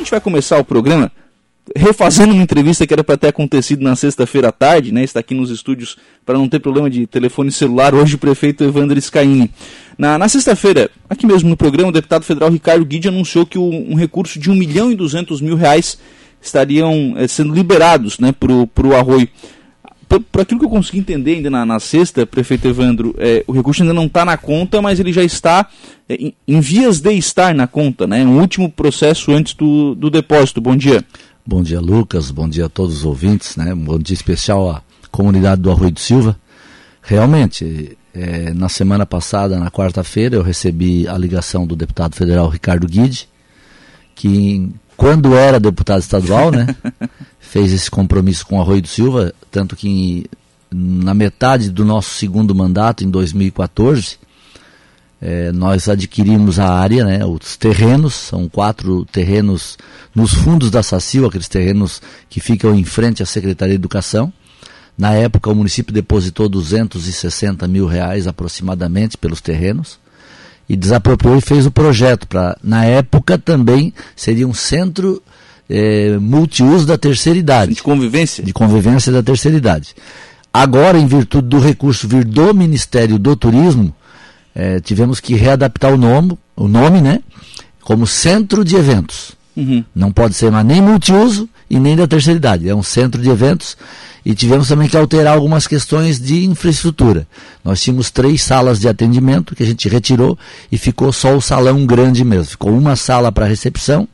gente vai começar o programa refazendo uma entrevista que era para ter acontecido na sexta-feira à tarde, né? Está aqui nos estúdios para não ter problema de telefone celular. Hoje o prefeito Evandro Scaini. Na, na sexta-feira, aqui mesmo no programa, o deputado federal Ricardo Guide anunciou que o, um recurso de 1 milhão e 200 mil reais estariam é, sendo liberados né, para o arroio. Por, aquilo que eu consegui entender ainda na, na sexta, prefeito Evandro, é, o recurso ainda não está na conta, mas ele já está é, em, em, vias de estar na conta, né? Um último processo antes do, do depósito. Bom dia. Bom dia, Lucas. Bom dia a todos os ouvintes, né? Um bom dia especial à comunidade do Arroio do Silva. Realmente, é, na semana passada, na quarta-feira, eu recebi a ligação do deputado federal Ricardo Guide, que quando era deputado estadual, né, fez esse compromisso com o Arroio do Silva, tanto que na metade do nosso segundo mandato, em 2014, é, nós adquirimos a área, né, os terrenos, são quatro terrenos nos fundos da SACIL, aqueles terrenos que ficam em frente à Secretaria de Educação. Na época, o município depositou 260 mil reais aproximadamente pelos terrenos e desapropriou e fez o projeto para, na época também seria um centro é, multiuso da terceira idade. De convivência? De convivência da terceira idade. Agora, em virtude do recurso vir do Ministério do Turismo, é, tivemos que readaptar o nome, o nome, né? Como centro de eventos. Uhum. Não pode ser mais nem multiuso e nem da terceira idade. É um centro de eventos e tivemos também que alterar algumas questões de infraestrutura. Nós tínhamos três salas de atendimento que a gente retirou e ficou só o salão grande mesmo. Ficou uma sala para recepção,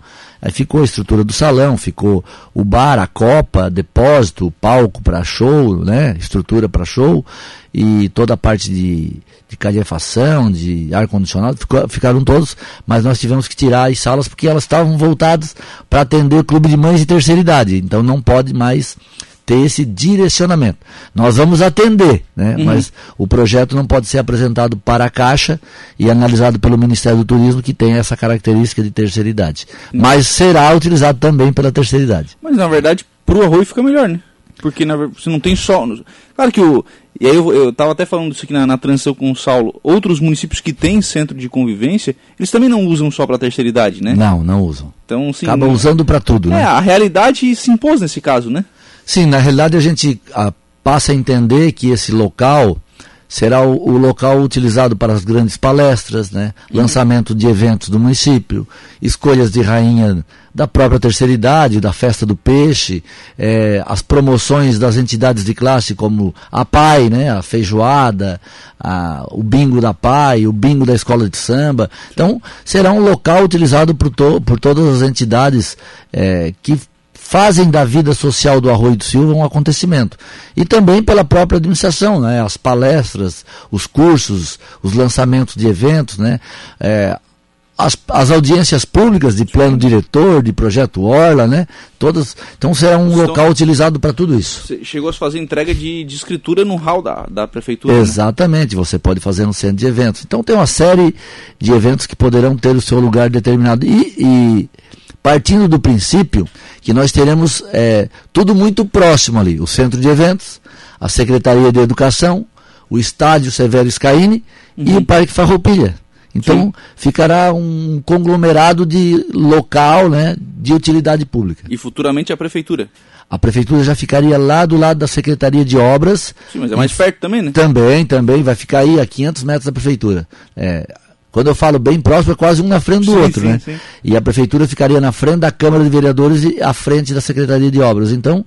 aí ficou a estrutura do salão, ficou o bar, a copa, depósito, palco para show, né? estrutura para show e toda a parte de de calefação, de ar-condicionado, ficaram todos, mas nós tivemos que tirar as salas porque elas estavam voltadas para atender o clube de mães de terceira idade. Então não pode mais ter esse direcionamento. Nós vamos atender, né? Uhum. mas o projeto não pode ser apresentado para a Caixa e analisado pelo Ministério do Turismo, que tem essa característica de terceira idade. Uhum. Mas será utilizado também pela terceira idade. Mas na verdade, para o arroio fica melhor, né? Porque na, você não tem só. Claro que o. E aí eu estava até falando isso aqui na, na transição com o Saulo. Outros municípios que têm centro de convivência, eles também não usam só para terceira idade, né? Não, não usam. Então, sim, Acabam usando para tudo, né? É, a realidade se impôs nesse caso, né? Sim, na realidade a gente a, passa a entender que esse local será o, o, local utilizado para as grandes palestras, né? Uhum. lançamento de eventos do município, escolhas de rainha da própria terceira idade, da festa do peixe, é, as promoções das entidades de classe como a PAI, né, a feijoada, a, o bingo da PAI, o bingo da escola de samba. Então, será um local utilizado por, to, por todas as entidades é, que fazem da vida social do Arroio do Silva um acontecimento. E também pela própria administração, né? as palestras, os cursos, os lançamentos de eventos, né? É, as, as audiências públicas de plano diretor, de projeto Orla, né? Todas. Então será um então, local utilizado para tudo isso. Chegou a fazer entrega de, de escritura no hall da, da prefeitura. Né? Exatamente, né? você pode fazer no centro de eventos. Então tem uma série de eventos que poderão ter o seu lugar determinado. E, e partindo do princípio que nós teremos é, tudo muito próximo ali: o centro de eventos, a Secretaria de Educação, o Estádio Severo Scaini uhum. e o Parque Farroupilha. Então Sim. ficará um conglomerado de local, né, de utilidade pública. E futuramente a prefeitura. A prefeitura já ficaria lá do lado da Secretaria de Obras. Sim, mas é mais perto também, né? Também, também, vai ficar aí a 500 metros da prefeitura. É, quando eu falo bem próximo, é quase um na frente do sim, outro, sim, né? Sim. E a prefeitura ficaria na frente da Câmara de Vereadores e à frente da Secretaria de Obras. Então,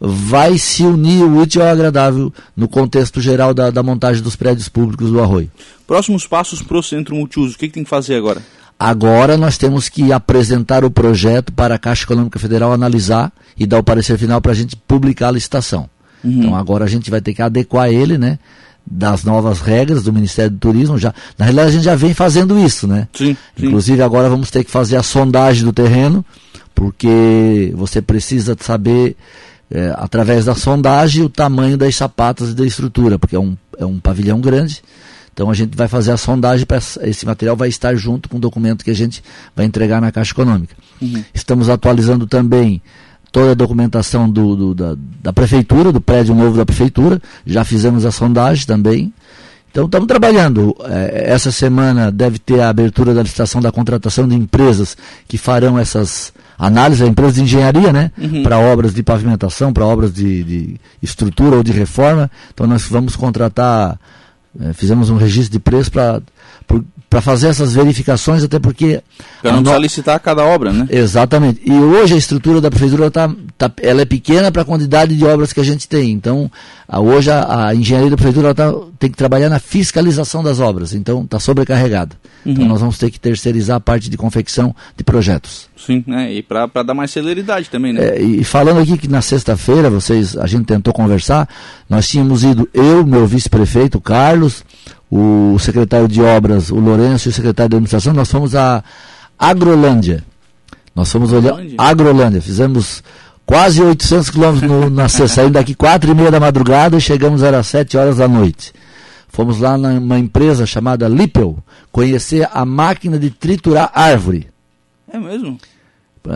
vai se unir o útil ao agradável no contexto geral da, da montagem dos prédios públicos do Arroio. Próximos passos para o centro multiuso, o que, que tem que fazer agora? Agora nós temos que apresentar o projeto para a Caixa Econômica Federal analisar e dar o parecer final para a gente publicar a licitação. Uhum. Então agora a gente vai ter que adequar ele, né? Das novas regras do Ministério do Turismo já na realidade a gente já vem fazendo isso né sim, sim. inclusive agora vamos ter que fazer a sondagem do terreno porque você precisa saber é, através da sondagem o tamanho das sapatas e da estrutura, porque é um, é um pavilhão grande. Então a gente vai fazer a sondagem para esse material vai estar junto com o documento que a gente vai entregar na Caixa Econômica. Uhum. Estamos atualizando também toda a documentação do, do, da, da prefeitura, do prédio novo da prefeitura. Já fizemos a sondagem também. Então estamos trabalhando. É, essa semana deve ter a abertura da licitação da contratação de empresas que farão essas análise, a empresa de engenharia, né? Uhum. Para obras de pavimentação, para obras de, de, estrutura ou de reforma. Então nós vamos contratar, é, fizemos um registro de preço para para fazer essas verificações, até porque. Para não no... licitar cada obra, né? Exatamente. E hoje a estrutura da prefeitura tá, tá ela é pequena para a quantidade de obras que a gente tem. Então, a, hoje a, a, engenharia da prefeitura tá, tem que trabalhar na fiscalização das obras. Então, está sobrecarregada. Então, uhum. Então, nós vamos ter que terceirizar a parte de confecção de projetos. Sim, né? e para dar mais celeridade também, né? É, e falando aqui que na sexta-feira, vocês, a gente tentou conversar, nós tínhamos ido, eu, meu vice-prefeito, Carlos, o secretário de obras, o Lourenço, e o secretário de administração, nós fomos a Agrolândia. Nós fomos olhar Agrolândia, fizemos quase 800 quilômetros na sexta, saímos daqui quatro e meia da madrugada e chegamos às sete horas da noite. Fomos lá numa empresa chamada Lippel, conhecer a máquina de triturar árvore. É mesmo?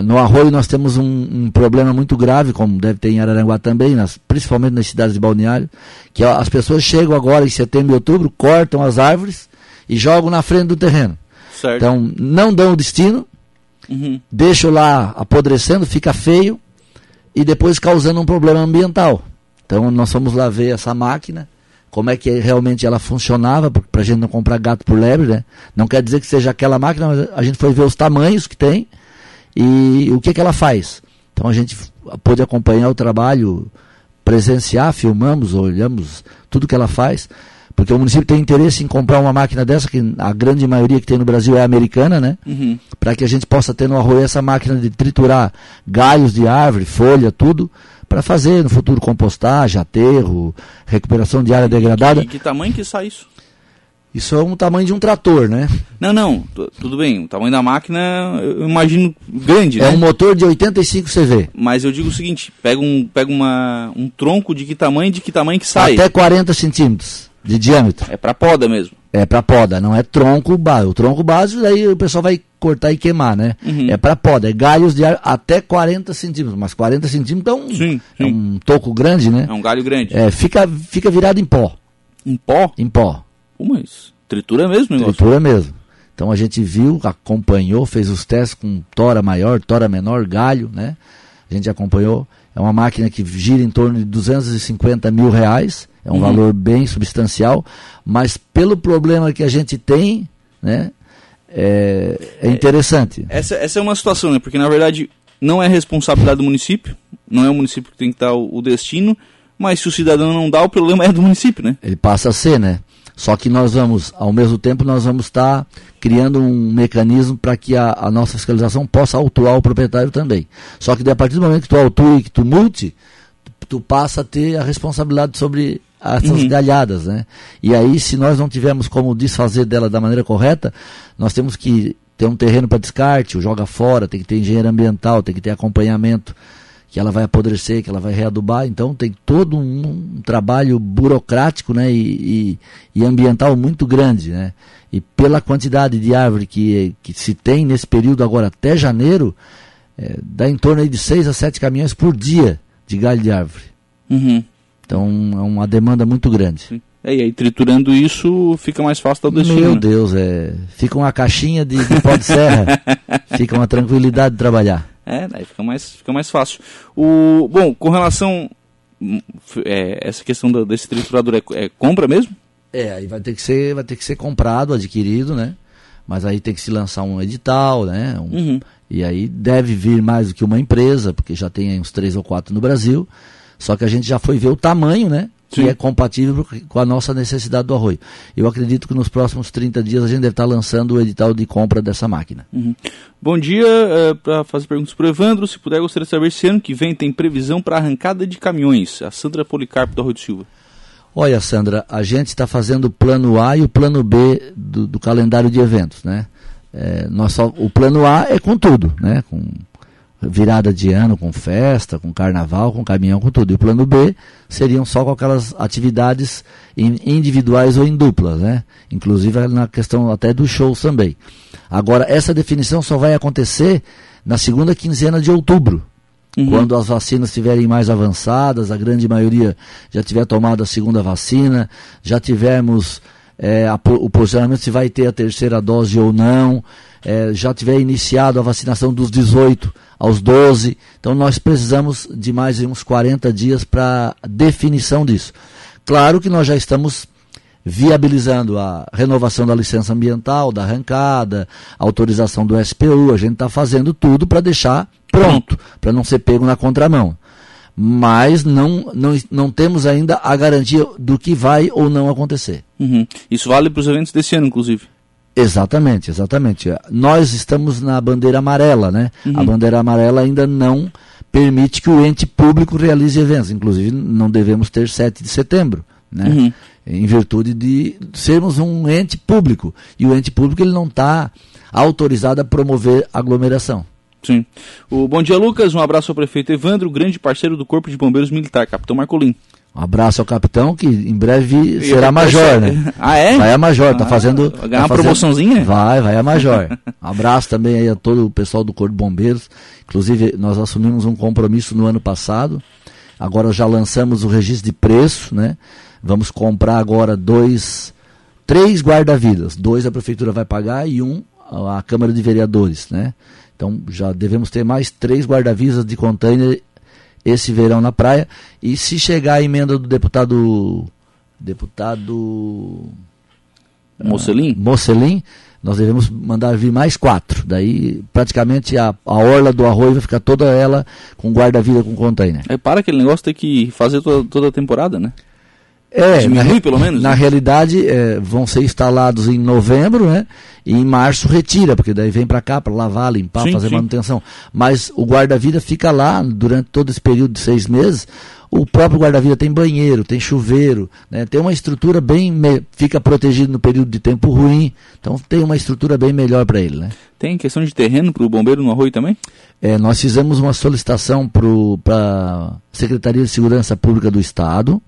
No arroio nós temos um, um, problema muito grave, como deve ter em Araranguá também, nas, principalmente nas cidades de balneário, que as pessoas chegam agora em setembro e outubro, cortam as árvores e jogam na frente do terreno. Certo. Então não dão o destino, uhum. deixam lá apodrecendo, fica feio e depois causando um problema ambiental. Então nós fomos lá ver essa máquina, como é que realmente ela funcionava, para a gente não comprar gato por lebre, né? Não quer dizer que seja aquela máquina, mas a gente foi ver os tamanhos que tem e o que, que ela faz. Então a gente pôde acompanhar o trabalho, presenciar, filmamos, olhamos tudo que ela faz, porque o município tem interesse em comprar uma máquina dessa, que a grande maioria que tem no Brasil é americana, né? Uhum. Para que a gente possa ter no arroio essa máquina de triturar galhos de árvore, folha, tudo, para fazer no futuro compostagem, aterro, recuperação de área degradada. E que tamanho que sai isso? Isso é um tamanho de um trator, né? Não, não, tudo bem. O tamanho da máquina eu imagino grande, é né? um motor de 85 CV. Mas eu digo o seguinte: pega um, pega uma, um tronco de que tamanho de que tamanho que sai? Até 40 centímetros de diâmetro. É para poda mesmo. É para poda, não é tronco básico. O tronco básico, daí o pessoal vai cortar e queimar, né? Uhum. É para poda, é galhos de ar até 40 centímetros. Mas 40 centímetros é um, sim, sim. é um toco grande, né? É um galho grande. É, fica, fica virado em pó. Em pó? Em pó. Como é isso? Tritura mesmo, negócio? Tritura mesmo. Então a gente viu, acompanhou, fez os testes com tora maior, tora menor, galho, né? A gente acompanhou. É uma máquina que gira em torno de 250 mil reais. É um uhum. valor bem substancial. Mas pelo problema que a gente tem, né? É, é interessante. Essa, essa é uma situação, né? Porque na verdade não é responsabilidade do município, não é o município que tem que dar o, o destino, mas se o cidadão não dá, o problema é do município, né? Ele passa a ser, né? Só que nós vamos, ao mesmo tempo, nós vamos estar criando um mecanismo para que a, a, nossa fiscalização possa autuar o proprietário também. Só que a partir do momento que tu autua e que tu multe, tu, tu passa a ter a responsabilidade sobre essas uhum. galhadas, né? E aí, se nós não tivermos como desfazer dela da maneira correta, nós temos que ter um terreno para descarte, o joga fora, tem que ter engenheiro ambiental, tem que ter acompanhamento que ela vai apodrecer, que ela vai readubar. Então tem todo um, um trabalho burocrático né, e, e, e, ambiental muito grande. Né? E pela quantidade de árvore que, que se tem nesse período agora até janeiro, é, dá em torno de 6 a 7 caminhões por dia de galho de árvore. Uhum. Então é uma demanda muito grande. Sim. É, e aí triturando isso fica mais fácil dar o destino. Meu né? Deus, é. Fica uma caixinha de, de pó de serra. fica uma tranquilidade de trabalhar. É, daí fica mais, fica mais fácil. O, bom, com relação hum, é, essa questão desse triturador é, é, compra mesmo? É, aí vai ter que ser, vai ter que ser comprado, adquirido, né? Mas aí tem que se lançar um edital, né? Um, uhum. E aí deve vir mais do que uma empresa, porque já tem uns três ou quatro no Brasil. Só que a gente já foi ver o tamanho, né? Que é compatível com a nossa necessidade do arroio. Eu acredito que nos próximos 30 dias a gente deve estar lançando o edital de compra dessa máquina. Uhum. Bom dia, é, para fazer perguntas para o Evandro, se puder, gostaria de saber se ano que vem tem previsão para arrancada de caminhões. A Sandra Policarpo do Arroio do Silva. Olha, Sandra, a gente está fazendo o plano A e o plano B do, do calendário de eventos, né? É, nós só, o plano A é com tudo, né? Com virada de ano com festa, com carnaval, com caminhão, com tudo. E o plano B seriam só com aquelas atividades individuais ou em duplas, né? Inclusive na questão até dos shows também. Agora, essa definição só vai acontecer na segunda quinzena de outubro. Uhum. Quando as vacinas estiverem mais avançadas, a grande maioria já tiver tomado a segunda vacina, já tivermos é, a, o posicionamento se vai ter a terceira dose ou não, é, já tiver iniciado a vacinação dos 18 aos 12. Então nós precisamos de mais uns 40 dias para definição disso. Claro que nós já estamos viabilizando a renovação da licença ambiental, da arrancada, autorização do SPU, a gente está fazendo tudo para deixar pronto, para não ser pego na contramão. Mas não, não, não temos ainda a garantia do que vai ou não acontecer. Uhum. Isso vale para os eventos desse ano, inclusive. Exatamente, exatamente. Nós estamos na bandeira amarela, né? Uhum. A bandeira amarela ainda não permite que o ente público realize eventos. Inclusive, não devemos ter 7 de setembro, né? Uhum. Em virtude de sermos um ente público. E o ente público ele não está autorizado a promover aglomeração. Sim. O Bom dia, Lucas. Um abraço ao prefeito Evandro, grande parceiro do Corpo de Bombeiros Militar, Capitão Marcolim. Um abraço ao capitão, que em breve será major, né? Ah, é? Vai a major, tá ah, fazendo. Vai ganhar tá uma fazendo, promoçãozinha? Vai, vai a major. Um abraço também aí a todo o pessoal do Corpo de Bombeiros. Inclusive, nós assumimos um compromisso no ano passado. Agora já lançamos o registro de preço, né? Vamos comprar agora dois, três guarda-vidas. Dois a prefeitura vai pagar e um a Câmara de Vereadores, né? Então já devemos ter mais três guarda-vidas de container esse verão na praia. E se chegar a emenda do deputado. Deputado. Mocelin? Uh, Mocelin, nós devemos mandar vir mais quatro. Daí praticamente a, a orla do arroio vai ficar toda ela com guarda-vida com container. É para aquele negócio ter que fazer toda, toda a temporada, né? É, Diminui, na, pelo menos? Na né? realidade, é, vão ser instalados em novembro, né? E em março retira, porque daí vem para cá para lavar, limpar, sim, fazer sim. manutenção. Mas o guarda-vida fica lá durante todo esse período de seis meses. O próprio guarda-vida tem banheiro, tem chuveiro, né? tem uma estrutura bem. Fica protegido no período de tempo ruim. Então tem uma estrutura bem melhor para ele. Né? Tem questão de terreno para o bombeiro no arroio também? É, nós fizemos uma solicitação para a Secretaria de Segurança Pública do Estado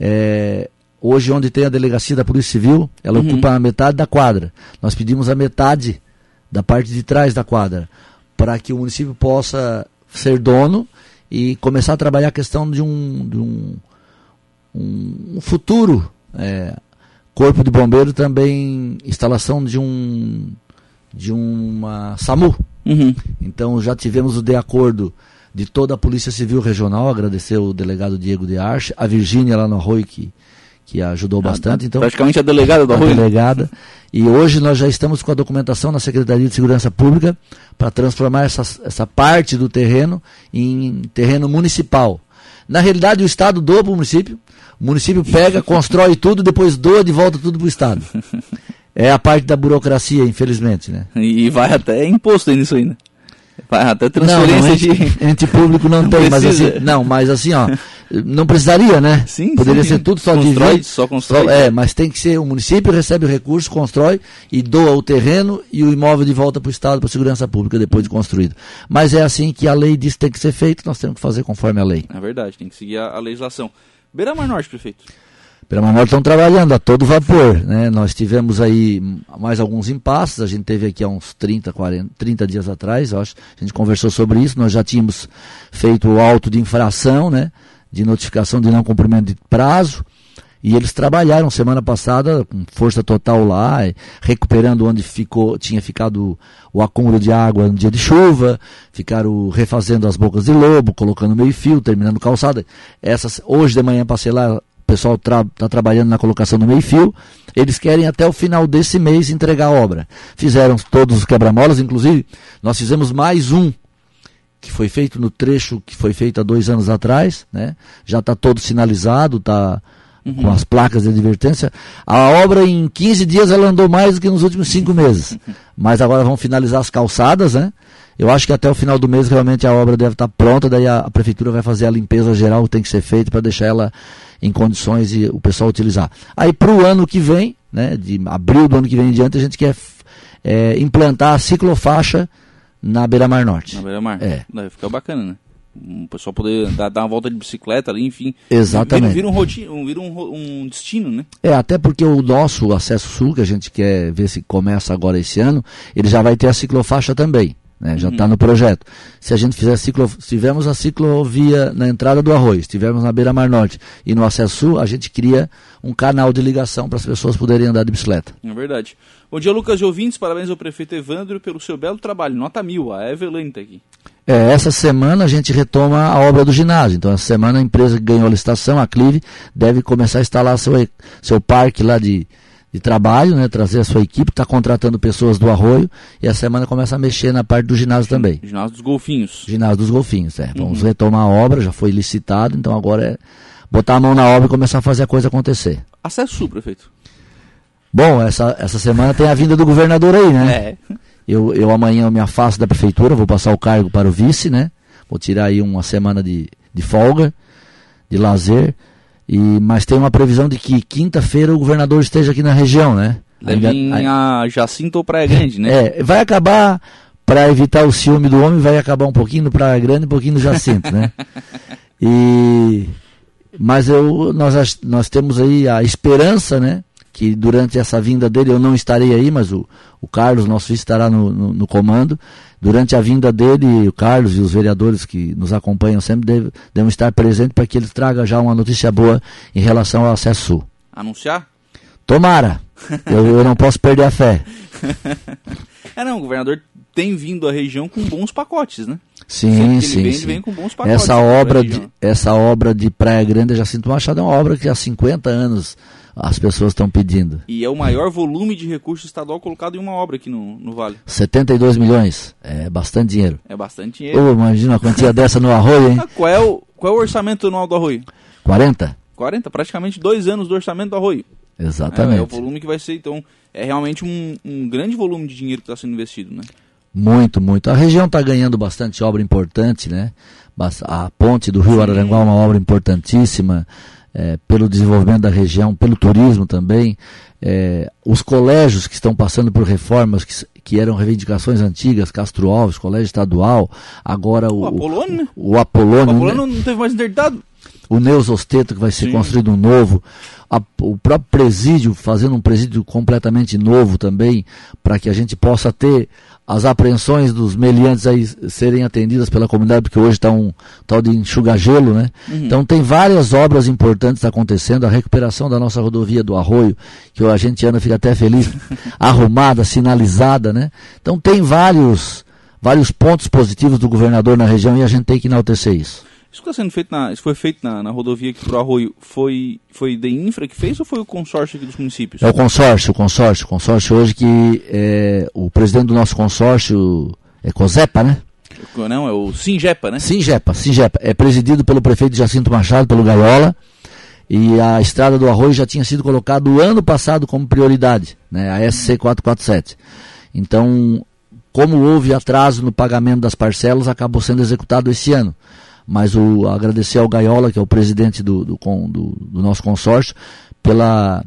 é, hoje, onde tem a delegacia da Polícia Civil, ela uhum. ocupa a metade da quadra. Nós pedimos a metade da parte de trás da quadra, para que o município possa ser dono e começar a trabalhar a questão de um, de um, um, futuro é, corpo de bombeiro também instalação de um de uma SAMU. Uhum. Então já tivemos o de acordo de toda a Polícia Civil Regional, agradecer o delegado Diego de Arche, a Virgínia lá no Arroio que, que ajudou ah, bastante. Então, praticamente a delegada do Arroio. Delegada. E hoje nós já estamos com a documentação na Secretaria de Segurança Pública para transformar essa, essa parte do terreno em terreno municipal. Na realidade, o Estado doa para o município, o município pega, constrói tudo, depois doa de volta tudo para o Estado. É a parte da burocracia, infelizmente, né? E vai até imposto nisso ainda. Até transferência não, não, de. Ente, público não, não tem, mas assim. Não, mas assim, ó. Não precisaria, né? Sim, Poderia sim. ser tudo só constrói, de só constrói. Só, é, mas tem que ser o município recebe o recurso, constrói e doa o terreno e o imóvel de volta para o Estado, para a segurança pública depois de construído. Mas é assim que a lei diz que tem que ser feito, nós temos que fazer conforme a lei. É verdade, tem que seguir a, a legislação. Beira Mar Norte, prefeito. Pela Manor estão trabalhando a todo vapor. Né? Nós tivemos aí mais alguns impasses, a gente teve aqui há uns 30, 40, 30 dias atrás, acho, a gente conversou sobre isso, nós já tínhamos feito o auto de infração, né? de notificação de não cumprimento de prazo, e eles trabalharam semana passada com força total lá, recuperando onde ficou, tinha ficado o acúmulo de água no dia de chuva, ficaram refazendo as bocas de lobo, colocando meio fio, terminando calçada. Essas, hoje de manhã passei lá pessoal está tra trabalhando na colocação do meio-fio. Eles querem até o final desse mês entregar a obra. Fizeram todos os quebra-molas, inclusive nós fizemos mais um que foi feito no trecho que foi feito há dois anos atrás, né? Já está todo sinalizado, está uhum. com as placas de advertência. A obra em 15 dias ela andou mais do que nos últimos cinco meses. Mas agora vamos finalizar as calçadas, né? Eu acho que até o final do mês realmente a obra deve estar pronta, daí a, a prefeitura vai fazer a limpeza geral que tem que ser feita para deixar ela em condições de o pessoal utilizar. Aí para o ano que vem, né, de abril do ano que vem em diante, a gente quer é, implantar a ciclofaixa na Beira-Mar Norte. Na Beira-Mar? É. Deve ficar bacana, né? O pessoal poder dar, dar, uma volta de bicicleta ali, enfim. Exatamente. Vira, vira, um, vira um, um, destino, né? É, até porque o nosso acesso sul, que a gente quer ver se começa agora esse ano, ele já vai ter a ciclofaixa também. Né? Já está uhum. no projeto. Se a gente fizer ciclo, se tivermos a ciclovia na entrada do arroz, estivermos na beira-mar norte e no acesso sul, a gente cria um canal de ligação para as pessoas poderem andar de bicicleta. É verdade. Bom dia, Lucas de ouvintes. Parabéns ao prefeito Evandro pelo seu belo trabalho. Nota mil. A Evelyn está aqui. É, essa semana a gente retoma a obra do ginásio. Então, essa semana a empresa que ganhou a licitação, a Clive, deve começar a instalar seu, seu parque lá de, de trabalho, né, trazer a sua equipe, está contratando pessoas do Arroio e a semana começa a mexer na parte do ginásio também. Ginásio dos Golfinhos. Ginásio dos Golfinhos, é. Vamos uhum. retomar a obra, já foi licitado, então agora é botar a mão na obra e começar a fazer a coisa acontecer. Acesso prefeito. Bom, essa, essa semana tem a vinda do governador aí, né? É. Eu, eu amanhã eu me afasto da prefeitura, vou passar o cargo para o vice, né? Vou tirar aí uma semana de, de folga, de lazer. E, mas tem uma previsão de que quinta-feira o governador esteja aqui na região, né? Deve vir a Jacinto ou Praia Grande, né? É, vai acabar, para evitar o ciúme do homem, vai acabar um pouquinho no Praia Grande e um pouquinho no Jacinto, né? E, mas eu, nós, nós temos aí a esperança, né? Que durante essa vinda dele eu não estarei aí, mas o, o Carlos, nosso vice, estará no, no, no comando durante a vinda dele, o Carlos e os vereadores que nos acompanham sempre devem, devem estar presentes para que ele traga já uma notícia boa em relação ao acesso sul. Anunciar? Tomara! eu, eu não posso perder a fé. é não, o governador tem vindo à região com bons pacotes, né? Sim, sim, vem, sim. Vem essa obra de essa obra de Praia Grande Jacinto Machado é uma obra que há 50 anos as pessoas estão pedindo. E é o maior volume de recurso estadual colocado em uma obra aqui no, no Vale. 72 milhões. É bastante dinheiro. É bastante dinheiro. Oh, imagina uma quantia dessa no arroio, hein? Ah, qual, é o, qual é o orçamento anual do arroio? 40. 40, praticamente dois anos do orçamento do arroio. Exatamente. É, é o volume que vai ser, então, é realmente um, um grande volume de dinheiro que está sendo investido, né? Muito, muito. A região está ganhando bastante obra importante, né? A ponte do Rio Araranguá é uma obra importantíssima é, pelo desenvolvimento da região, pelo turismo também. É, os colégios que estão passando por reformas que, que eram reivindicações antigas, Castro Alves, Colégio Estadual, agora o, o Apolônio, né? O, o Apolônio, o Apolônio né? não teve mais interditado. O Neus Osteto, que vai ser Sim. construído um novo. A, o próprio presídio, fazendo um presídio completamente novo também, para que a gente possa ter as apreensões dos meliantes aí serem atendidas pela comunidade, porque hoje está um tal de enxuga-gelo, né? Uhum. Então tem várias obras importantes acontecendo, a recuperação da nossa rodovia do Arroio, que a gente anda fica até feliz, arrumada, sinalizada, né? Então tem vários, vários pontos positivos do governador na região e a gente tem que enaltecer isso. Isso que está sendo feito na, isso foi feito na, na rodovia aqui para o Arroio, foi, foi da Infra que fez ou foi o consórcio aqui dos municípios? É o consórcio, o consórcio. O consórcio hoje que é, o presidente do nosso consórcio é COSEPA, né? Não, é o Singepa, né? Singepa, Singepa. É presidido pelo prefeito Jacinto Machado, pelo Gaiola. E a estrada do Arroio já tinha sido colocada o ano passado como prioridade, né? A SC 447. Então, como houve atraso no pagamento das parcelas, acabou sendo executado esse ano mas o, agradecer ao Gaiola, que é o presidente do, do, do, do nosso consórcio, pela,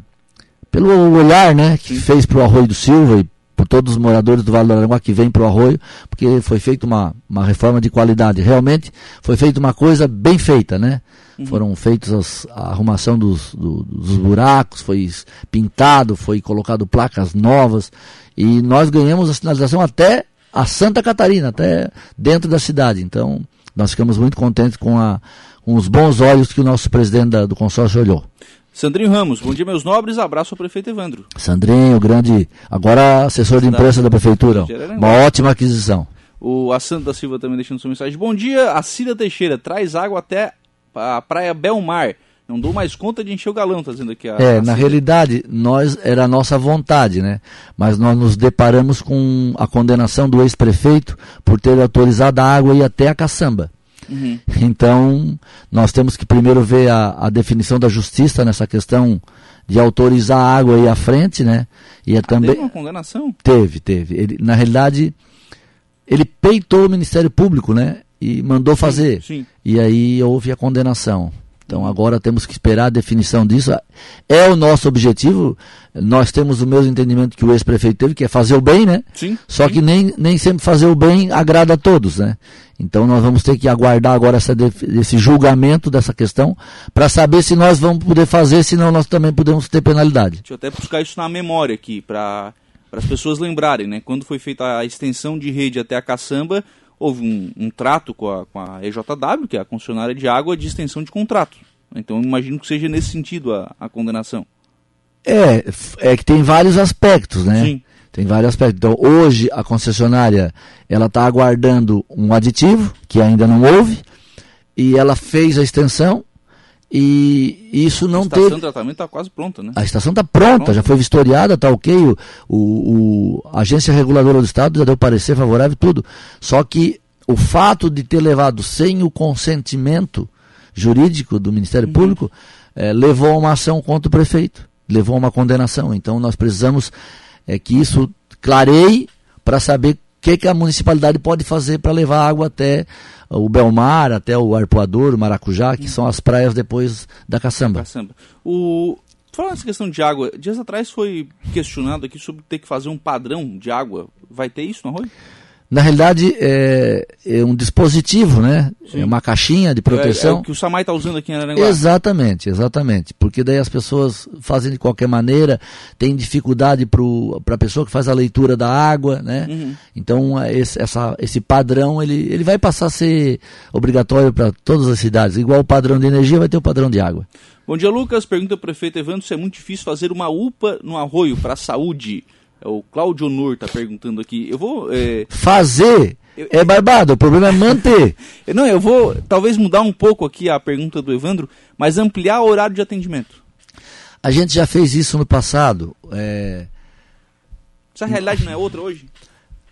pelo olhar né, que fez para o Arroio do Silva e por todos os moradores do Vale do Aranguá que vêm para o Arroio, porque foi feita uma, uma reforma de qualidade. Realmente foi feita uma coisa bem feita, né? Uhum. Foram feitas a arrumação dos, do, dos buracos, foi pintado, foi colocado placas novas e nós ganhamos a sinalização até a Santa Catarina, até dentro da cidade. Então, nós ficamos muito contentes com, a, com os bons olhos que o nosso presidente da, do consórcio olhou. Sandrinho Ramos, bom dia meus nobres, abraço ao prefeito Evandro. Sandrinho, grande, agora assessor de imprensa da prefeitura, uma ótima aquisição. O Assando da Silva também deixando sua mensagem. Bom dia, a Cida Teixeira, traz água até a praia Belmar. Não dou mais conta de encher o galão, tá dizendo aqui. A, é, a na realidade, nós era a nossa vontade, né? Mas nós nos deparamos com a condenação do ex-prefeito por ter autorizado a água ir até a caçamba. Uhum. Então, nós temos que primeiro ver a, a, definição da justiça nessa questão de autorizar a água aí à frente, né? E é ah, também... Teve uma condenação? Teve, teve. Ele, na realidade, ele peitou o Ministério Público, né? E mandou fazer. Sim, sim. E aí houve a condenação. Então agora temos que esperar a definição disso. É o nosso objetivo. Nós temos o mesmo entendimento que o ex-prefeito teve, que é fazer o bem, né? Sim. Só sim. que nem, nem sempre fazer o bem agrada a todos, né? Então nós vamos ter que aguardar agora essa, esse julgamento dessa questão para saber se nós vamos poder fazer, senão nós também podemos ter penalidade. Deixa eu até buscar isso na memória aqui, para para as pessoas lembrarem, né? Quando foi feita a extensão de rede até a caçamba, houve um, um trato com a, com a EJW, que é a concessionária de água, de extensão de contrato. Então imagino que seja nesse sentido a, a condenação. É, é que tem vários aspectos, né? Sim. Tem vários aspectos. Então, hoje a concessionária ela está aguardando um aditivo que ainda não houve e ela fez a extensão e isso não teve. A estação de tratamento está quase pronta, né? A estação está pronta, pronta, já foi vistoriada, está ok. O, o, o, a agência reguladora do Estado já deu parecer favorável, tudo. Só que o fato de ter levado sem o consentimento jurídico do Ministério uhum. Público é, levou a uma ação contra o prefeito, levou a uma condenação. Então nós precisamos é, que isso clareie para saber que, que a municipalidade pode fazer para levar água até o Belmar, até o Arpoador, o Maracujá, que são as praias depois da Caçamba. Caçamba. O... Falando nessa questão de água, dias atrás foi questionado aqui sobre ter que fazer um padrão de água. Vai ter isso no arroio? Na realidade, é, é um dispositivo, né? Sim. É uma caixinha de proteção. É, é, o que o Samai está usando aqui em Aranguá. Exatamente, exatamente. Porque daí as pessoas fazem de qualquer maneira, tem dificuldade para a pessoa que faz a leitura da água, né? Uhum. Então, esse, essa, esse padrão, ele, ele vai passar a ser obrigatório para todas as cidades. Igual o padrão de energia, vai ter o padrão de água. Bom dia, Lucas. Pergunta ao prefeito Evandro se é muito difícil fazer uma UPA no arroio para a saúde. É o Claudio Nur está perguntando aqui. Eu vou. É... Fazer eu... é barbado, o problema é manter. Não, eu vou talvez mudar um pouco aqui a pergunta do Evandro, mas ampliar o horário de atendimento. A gente já fez isso no passado. É... Essa realidade não é outra hoje?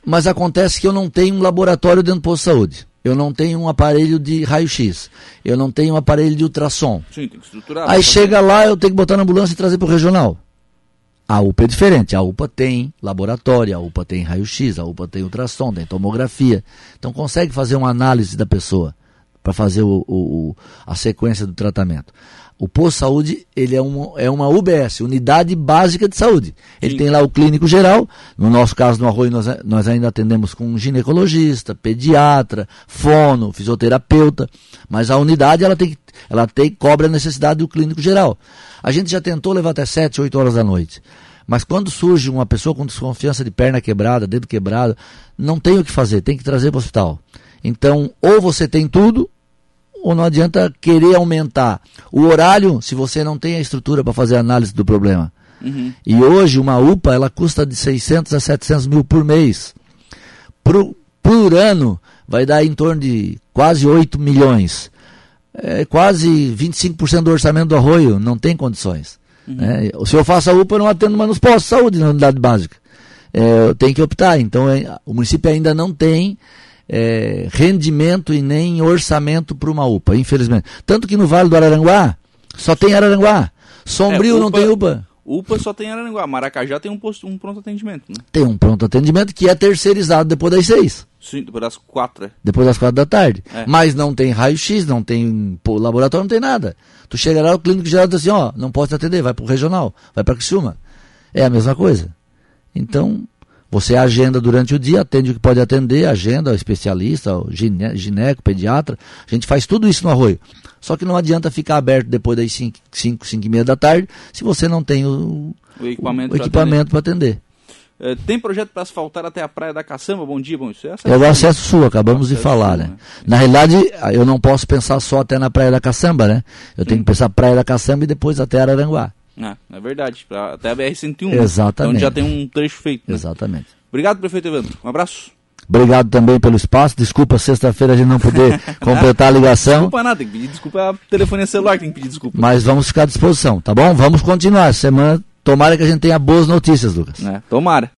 Mas acontece que eu não tenho um laboratório dentro do posto de saúde. Eu não tenho um aparelho de raio-x. Eu não tenho um aparelho de ultrassom. Sim, tem que estruturar. Aí chega lá, eu tenho que botar na ambulância e trazer para o regional. A UPA é diferente. A UPA tem laboratório, a UPA tem raio-x, a UPA tem ultrassom, tem tomografia. Então consegue fazer uma análise da pessoa para fazer o, o, a sequência do tratamento. O posto de saúde ele é, um, é uma UBS, Unidade Básica de Saúde. Ele Sim. tem lá o clínico geral, no nosso caso no Arroio nós, nós ainda atendemos com um ginecologista, pediatra, fono, fisioterapeuta, mas a unidade ela tem, ela tem, cobre a necessidade do clínico geral. A gente já tentou levar até 7, 8 horas da noite. Mas quando surge uma pessoa com desconfiança de perna quebrada, dedo quebrado, não tem o que fazer, tem que trazer para o hospital. Então, ou você tem tudo, ou não adianta querer aumentar o horário se você não tem a estrutura para fazer a análise do problema. Uhum. E hoje uma UPA ela custa de 600 a 700 mil por mês. Por, por ano vai dar em torno de quase 8 milhões é quase 25% do orçamento do arroio, não tem condições. Uhum. Né? Se eu faço a UPA, eu não atendo mais nos postos de saúde, na unidade básica. É, eu tenho que optar. Então, é, o município ainda não tem é, rendimento e nem orçamento para uma UPA, infelizmente. Tanto que no Vale do Araranguá, só tem Araranguá. Sombrio UPA, não tem UPA. UPA só tem Araranguá. Maracajá tem um, posto, um pronto atendimento. Né? Tem um pronto atendimento que é terceirizado depois das seis. Sim, depois das quatro. É. Depois das quatro da tarde. É. Mas não tem raio-x, não tem pô, laboratório, não tem nada. Tu chega lá, o clínico geral diz assim, ó, não pode atender, vai para o regional, vai para Criciúma. É a mesma coisa. Então, você agenda durante o dia, atende o que pode atender, agenda o especialista, o gine, gineco, pediatra. A gente faz tudo isso no arroio. Só que não adianta ficar aberto depois das 5, 5, 5 e meia da tarde, se você não tem o, o equipamento para atender. É, tem projeto para asfaltar até a Praia da Caçamba? Bom dia, bom sucesso. É o acesso sul, acabamos acesso de falar, sul, né? né? Na realidade, eu não posso pensar só até na Praia da Caçamba, né? Eu tenho que pensar Praia da Caçamba e depois até Araranguá. É, é verdade, pra, até a BR-101. Exatamente. Onde já tem um trecho feito. Né? Exatamente. Obrigado, prefeito Evandro. Um abraço. Obrigado também pelo espaço. Desculpa sexta-feira a gente não poder completar a ligação. Desculpa nada, tem que pedir desculpa a telefonia celular que tem que pedir desculpa. Mas vamos ficar à disposição, tá bom? Vamos continuar. Semana, tomara que a gente tenha boas notícias, Lucas. É, tomara.